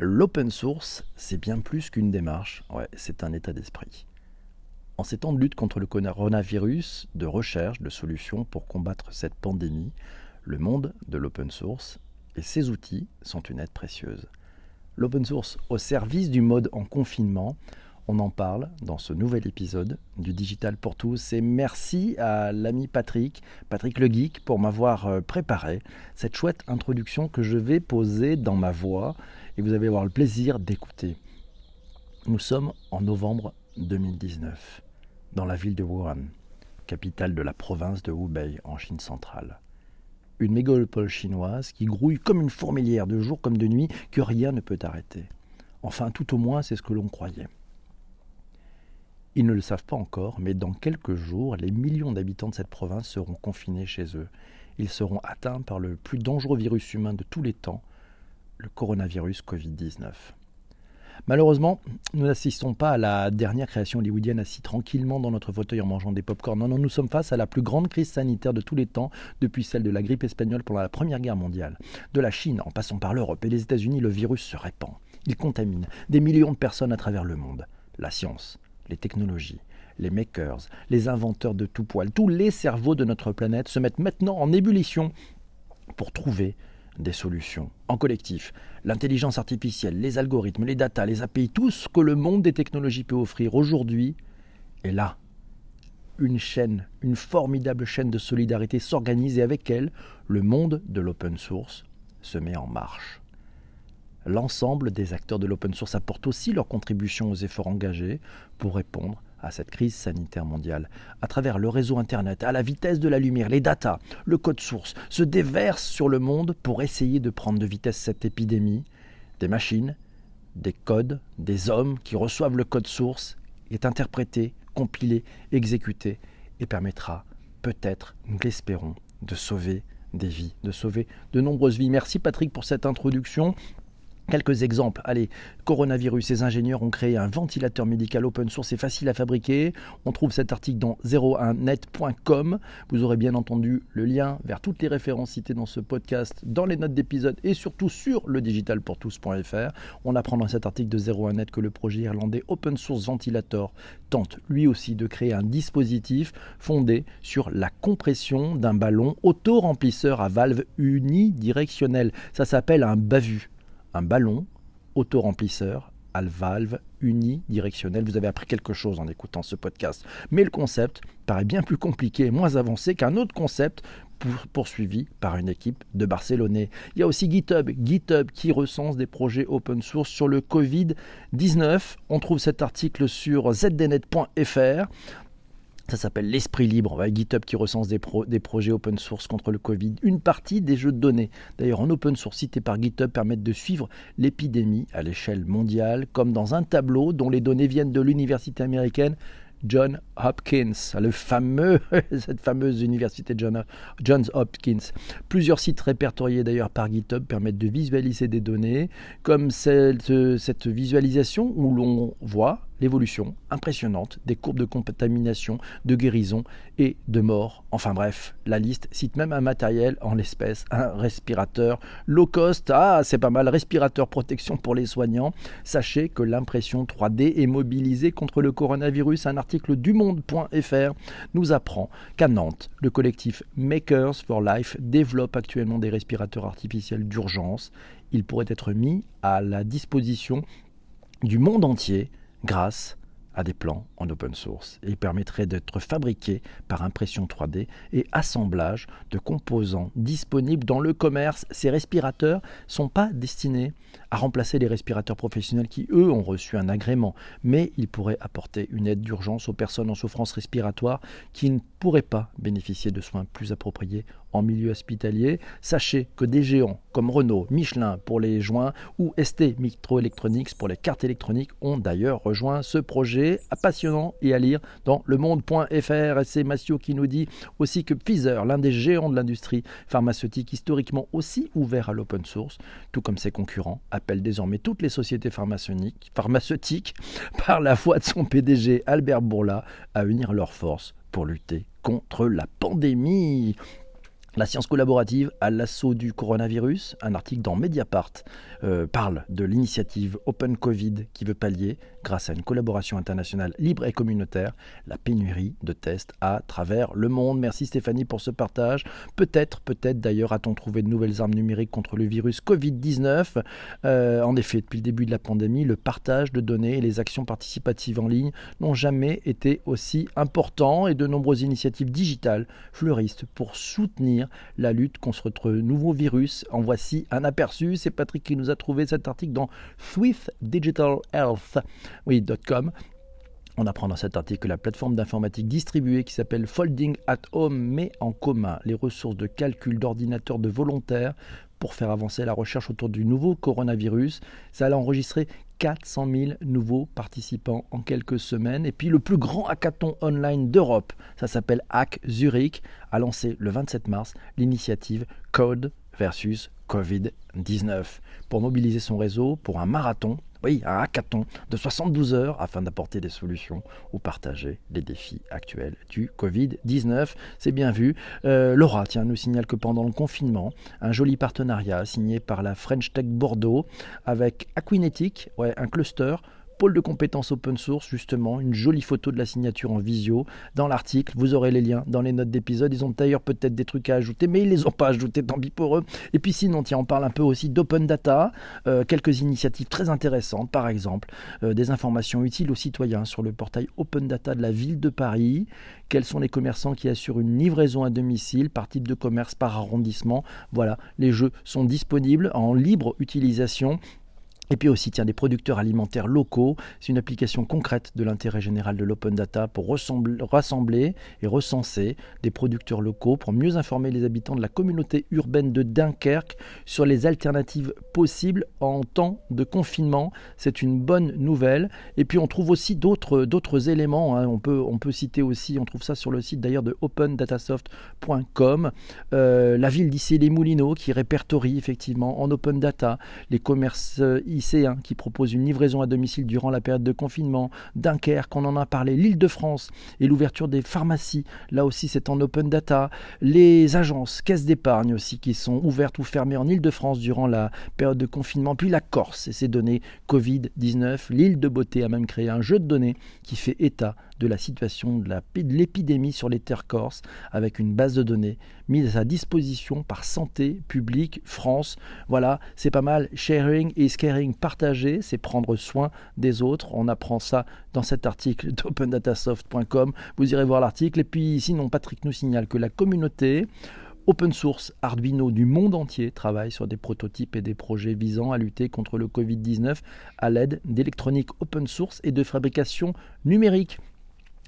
L'open source, c'est bien plus qu'une démarche, ouais, c'est un état d'esprit. En ces temps de lutte contre le coronavirus, de recherche de solutions pour combattre cette pandémie, le monde de l'open source et ses outils sont une aide précieuse. L'open source au service du mode en confinement, on en parle dans ce nouvel épisode du Digital pour tous et merci à l'ami Patrick, Patrick le Geek, pour m'avoir euh, préparé cette chouette introduction que je vais poser dans ma voix et vous allez avoir le plaisir d'écouter. Nous sommes en novembre 2019, dans la ville de Wuhan, capitale de la province de Hubei en Chine centrale. Une mégalopole chinoise qui grouille comme une fourmilière de jour comme de nuit que rien ne peut arrêter. Enfin, tout au moins, c'est ce que l'on croyait. Ils ne le savent pas encore, mais dans quelques jours, les millions d'habitants de cette province seront confinés chez eux. Ils seront atteints par le plus dangereux virus humain de tous les temps, le coronavirus Covid-19. Malheureusement, nous n'assistons pas à la dernière création hollywoodienne assis tranquillement dans notre fauteuil en mangeant des pop-corn. Non, non, nous sommes face à la plus grande crise sanitaire de tous les temps depuis celle de la grippe espagnole pendant la Première Guerre mondiale. De la Chine, en passant par l'Europe et les États-Unis, le virus se répand. Il contamine des millions de personnes à travers le monde. La science, les technologies, les makers, les inventeurs de tout poil, tous les cerveaux de notre planète se mettent maintenant en ébullition pour trouver des solutions en collectif. L'intelligence artificielle, les algorithmes, les data, les API, tout ce que le monde des technologies peut offrir aujourd'hui est là. Une chaîne, une formidable chaîne de solidarité s'organise et avec elle, le monde de l'open source se met en marche. L'ensemble des acteurs de l'open source apportent aussi leur contribution aux efforts engagés pour répondre à cette crise sanitaire mondiale. À travers le réseau Internet, à la vitesse de la lumière, les datas, le code source se déversent sur le monde pour essayer de prendre de vitesse cette épidémie. Des machines, des codes, des hommes qui reçoivent le code source est interprété, compilé, exécuté et permettra peut-être, nous l'espérons, de sauver des vies, de sauver de nombreuses vies. Merci Patrick pour cette introduction. Quelques exemples. Allez, coronavirus, les ingénieurs ont créé un ventilateur médical open source et facile à fabriquer. On trouve cet article dans 01net.com. Vous aurez bien entendu le lien vers toutes les références citées dans ce podcast, dans les notes d'épisode et surtout sur le digitalpourtous.fr. On apprend dans cet article de 01net que le projet irlandais Open Source Ventilator tente lui aussi de créer un dispositif fondé sur la compression d'un ballon auto-remplisseur à valve unidirectionnelle. Ça s'appelle un BAVU un ballon auto-remplisseur à valve unidirectionnelle. Vous avez appris quelque chose en écoutant ce podcast. Mais le concept paraît bien plus compliqué et moins avancé qu'un autre concept poursuivi par une équipe de Barcelonais. Il y a aussi GitHub, GitHub qui recense des projets open source sur le Covid-19. On trouve cet article sur zdnet.fr. Ça s'appelle l'esprit libre. GitHub qui recense des, projets open source contre le Covid. Une partie des jeux de données, d'ailleurs en open source cités par GitHub, permettent de suivre l'épidémie à l'échelle mondiale, comme dans un tableau dont les données viennent de l'université américaine John Hopkins, le fameux, cette fameuse université John, Johns Hopkins. Plusieurs sites répertoriés d'ailleurs par GitHub permettent de visualiser des données, comme cette visualisation où l'on voit l'évolution impressionnante des courbes de contamination, de guérison et de mort. Enfin bref, la liste cite même un matériel en l'espèce, un respirateur low cost. Ah, c'est pas mal, respirateur protection pour les soignants. Sachez que l'impression 3D est mobilisée contre le coronavirus. Un article du monde.fr nous apprend qu'à Nantes, le collectif Makers for Life développe actuellement des respirateurs artificiels d'urgence. Ils pourraient être mis à la disposition du monde entier grâce à des plans en open source il permettrait d'être fabriqué par impression 3D et assemblage de composants disponibles dans le commerce. Ces respirateurs sont pas destinés à remplacer les respirateurs professionnels qui, eux, ont reçu un agrément, mais ils pourraient apporter une aide d'urgence aux personnes en souffrance respiratoire qui ne pourraient pas bénéficier de soins plus appropriés en milieu hospitalier. Sachez que des géants comme Renault, Michelin pour les joints ou ST Microelectronics pour les cartes électroniques ont d'ailleurs rejoint ce projet passionnant et à lire dans le monde.fr. C'est Massio qui nous dit aussi que Pfizer, l'un des géants de l'industrie pharmaceutique historiquement aussi ouvert à l'open source, tout comme ses concurrents, appelle désormais toutes les sociétés pharmaceutiques par la voix de son PDG Albert Bourla à unir leurs forces pour lutter contre la pandémie. La science collaborative à l'assaut du coronavirus, un article dans Mediapart euh, parle de l'initiative Open Covid qui veut pallier, grâce à une collaboration internationale libre et communautaire, la pénurie de tests à travers le monde. Merci Stéphanie pour ce partage. Peut-être, peut-être d'ailleurs a-t-on trouvé de nouvelles armes numériques contre le virus Covid-19. Euh, en effet, depuis le début de la pandémie, le partage de données et les actions participatives en ligne n'ont jamais été aussi importants et de nombreuses initiatives digitales fleurissent pour soutenir la lutte contre ce nouveau virus. En voici un aperçu. C'est Patrick qui nous a trouvé cet article dans swiftdigitalhealth.com. On apprend dans cet article que la plateforme d'informatique distribuée qui s'appelle Folding at Home met en commun les ressources de calcul d'ordinateurs de volontaires pour faire avancer la recherche autour du nouveau coronavirus. Ça a enregistré 400 000 nouveaux participants en quelques semaines. Et puis le plus grand hackathon online d'Europe, ça s'appelle Hack Zurich, a lancé le 27 mars l'initiative Code versus Covid-19 pour mobiliser son réseau pour un marathon oui, un hackathon de 72 heures afin d'apporter des solutions ou partager les défis actuels du Covid-19. C'est bien vu. Euh, Laura tiens, nous signale que pendant le confinement, un joli partenariat signé par la French Tech Bordeaux avec Aquinetic, ouais, un cluster pôle de compétences open source, justement, une jolie photo de la signature en visio dans l'article. Vous aurez les liens dans les notes d'épisode. Ils ont d'ailleurs peut-être des trucs à ajouter, mais ils les ont pas ajoutés, tant pis pour eux. Et puis sinon, tiens, on parle un peu aussi d'open data, euh, quelques initiatives très intéressantes, par exemple, euh, des informations utiles aux citoyens sur le portail open data de la ville de Paris. Quels sont les commerçants qui assurent une livraison à domicile par type de commerce, par arrondissement? Voilà, les jeux sont disponibles en libre utilisation et puis aussi, tiens, des producteurs alimentaires locaux. C'est une application concrète de l'intérêt général de l'open data pour rassembler et recenser des producteurs locaux pour mieux informer les habitants de la communauté urbaine de Dunkerque sur les alternatives possibles en temps de confinement. C'est une bonne nouvelle. Et puis on trouve aussi d'autres éléments. Hein. On, peut, on peut citer aussi, on trouve ça sur le site d'ailleurs de opendatasoft.com, euh, la ville d'ici les Moulineaux qui répertorie effectivement en open data les commerces qui propose une livraison à domicile durant la période de confinement, Dunkerque, on en a parlé, l'île de France et l'ouverture des pharmacies, là aussi c'est en open data, les agences, caisses d'épargne aussi qui sont ouvertes ou fermées en île de France durant la période de confinement, puis la Corse et ses données Covid-19, l'île de beauté a même créé un jeu de données qui fait état de la situation de l'épidémie sur les terres corses avec une base de données mise à disposition par Santé publique France. Voilà, c'est pas mal. Sharing is caring, partager, c'est prendre soin des autres. On apprend ça dans cet article d'opendatasoft.com. Vous irez voir l'article. Et puis sinon, Patrick nous signale que la communauté Open Source Arduino du monde entier travaille sur des prototypes et des projets visant à lutter contre le Covid-19 à l'aide d'électronique open source et de fabrication numérique.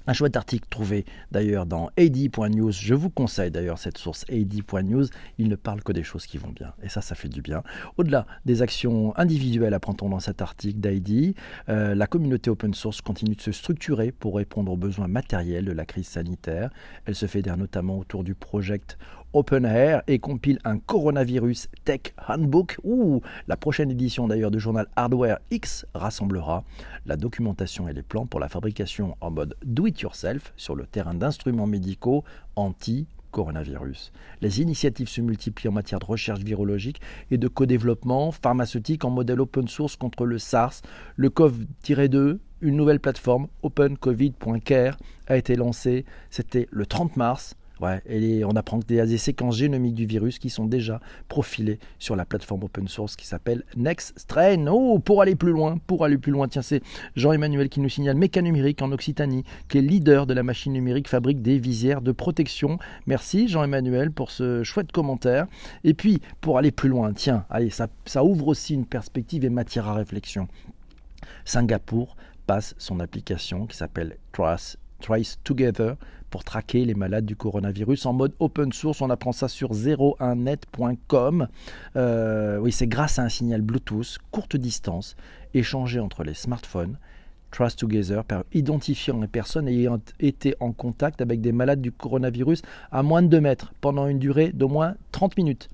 Un chouette article trouvé d'ailleurs dans AD.news. Je vous conseille d'ailleurs cette source AD.news. Il ne parle que des choses qui vont bien. Et ça, ça fait du bien. Au-delà des actions individuelles, apprend-on dans cet article d'AD, euh, la communauté open source continue de se structurer pour répondre aux besoins matériels de la crise sanitaire. Elle se fédère notamment autour du project Open Air et compile un coronavirus tech handbook. Ouh, la prochaine édition d'ailleurs du journal Hardware X rassemblera la documentation et les plans pour la fabrication en mode do-it-yourself sur le terrain d'instruments médicaux anti coronavirus. Les initiatives se multiplient en matière de recherche virologique et de co-développement pharmaceutique en modèle open source contre le SARS, le COV-2, une nouvelle plateforme opencovid.care a été lancée, c'était le 30 mars et on apprend a des séquences génomiques du virus qui sont déjà profilées sur la plateforme open source qui s'appelle NextStrain. Oh, pour aller plus loin, pour aller plus loin, tiens, c'est Jean-Emmanuel qui nous signale Mécanumérique en Occitanie, qui est leader de la machine numérique, fabrique des visières de protection. Merci Jean-Emmanuel pour ce chouette commentaire. Et puis, pour aller plus loin, tiens, allez, ça, ça ouvre aussi une perspective et matière à réflexion. Singapour passe son application qui s'appelle Trace Trace Together pour traquer les malades du coronavirus en mode open source. On apprend ça sur 01net.com. Euh, oui, c'est grâce à un signal Bluetooth courte distance échangé entre les smartphones. Trust Together identifiant les personnes ayant été en contact avec des malades du coronavirus à moins de 2 mètres pendant une durée d'au moins 30 minutes.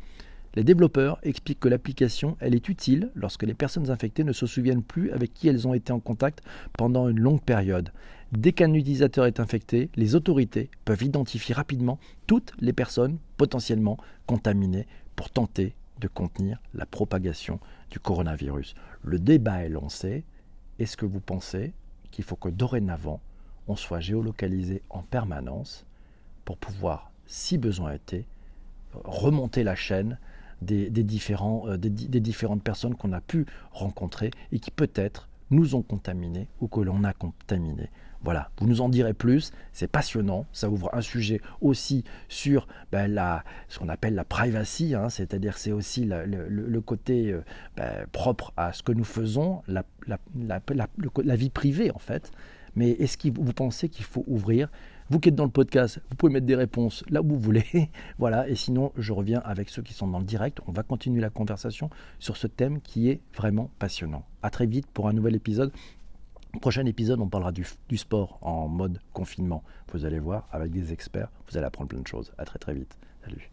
Les développeurs expliquent que l'application, elle est utile lorsque les personnes infectées ne se souviennent plus avec qui elles ont été en contact pendant une longue période. Dès qu'un utilisateur est infecté, les autorités peuvent identifier rapidement toutes les personnes potentiellement contaminées pour tenter de contenir la propagation du coronavirus. Le débat est lancé. Est-ce que vous pensez qu'il faut que dorénavant, on soit géolocalisé en permanence pour pouvoir, si besoin était, remonter la chaîne euh, des, différentes personnes qu'on a pu rencontrer et qui peut-être nous ont contaminés ou que l'on a contaminés. Voilà, vous nous en direz plus, c'est passionnant, ça ouvre un sujet aussi sur ben, la, ce qu'on appelle la privacy, hein, c'est-à-dire c'est aussi le, côté euh, ben, propre à ce que nous faisons, la vie privée en fait. Mais est-ce que vous pensez qu'il faut ouvrir? Vous qui êtes dans le podcast, vous pouvez mettre des réponses là où vous voulez. voilà, et sinon, je reviens avec ceux qui sont dans le direct. On va continuer la conversation sur ce thème qui est vraiment passionnant. À très vite pour un nouvel épisode. Prochain épisode, on parlera du, sport en mode confinement. Vous allez voir, avec des experts, vous allez apprendre plein de choses. À très très vite. Salut.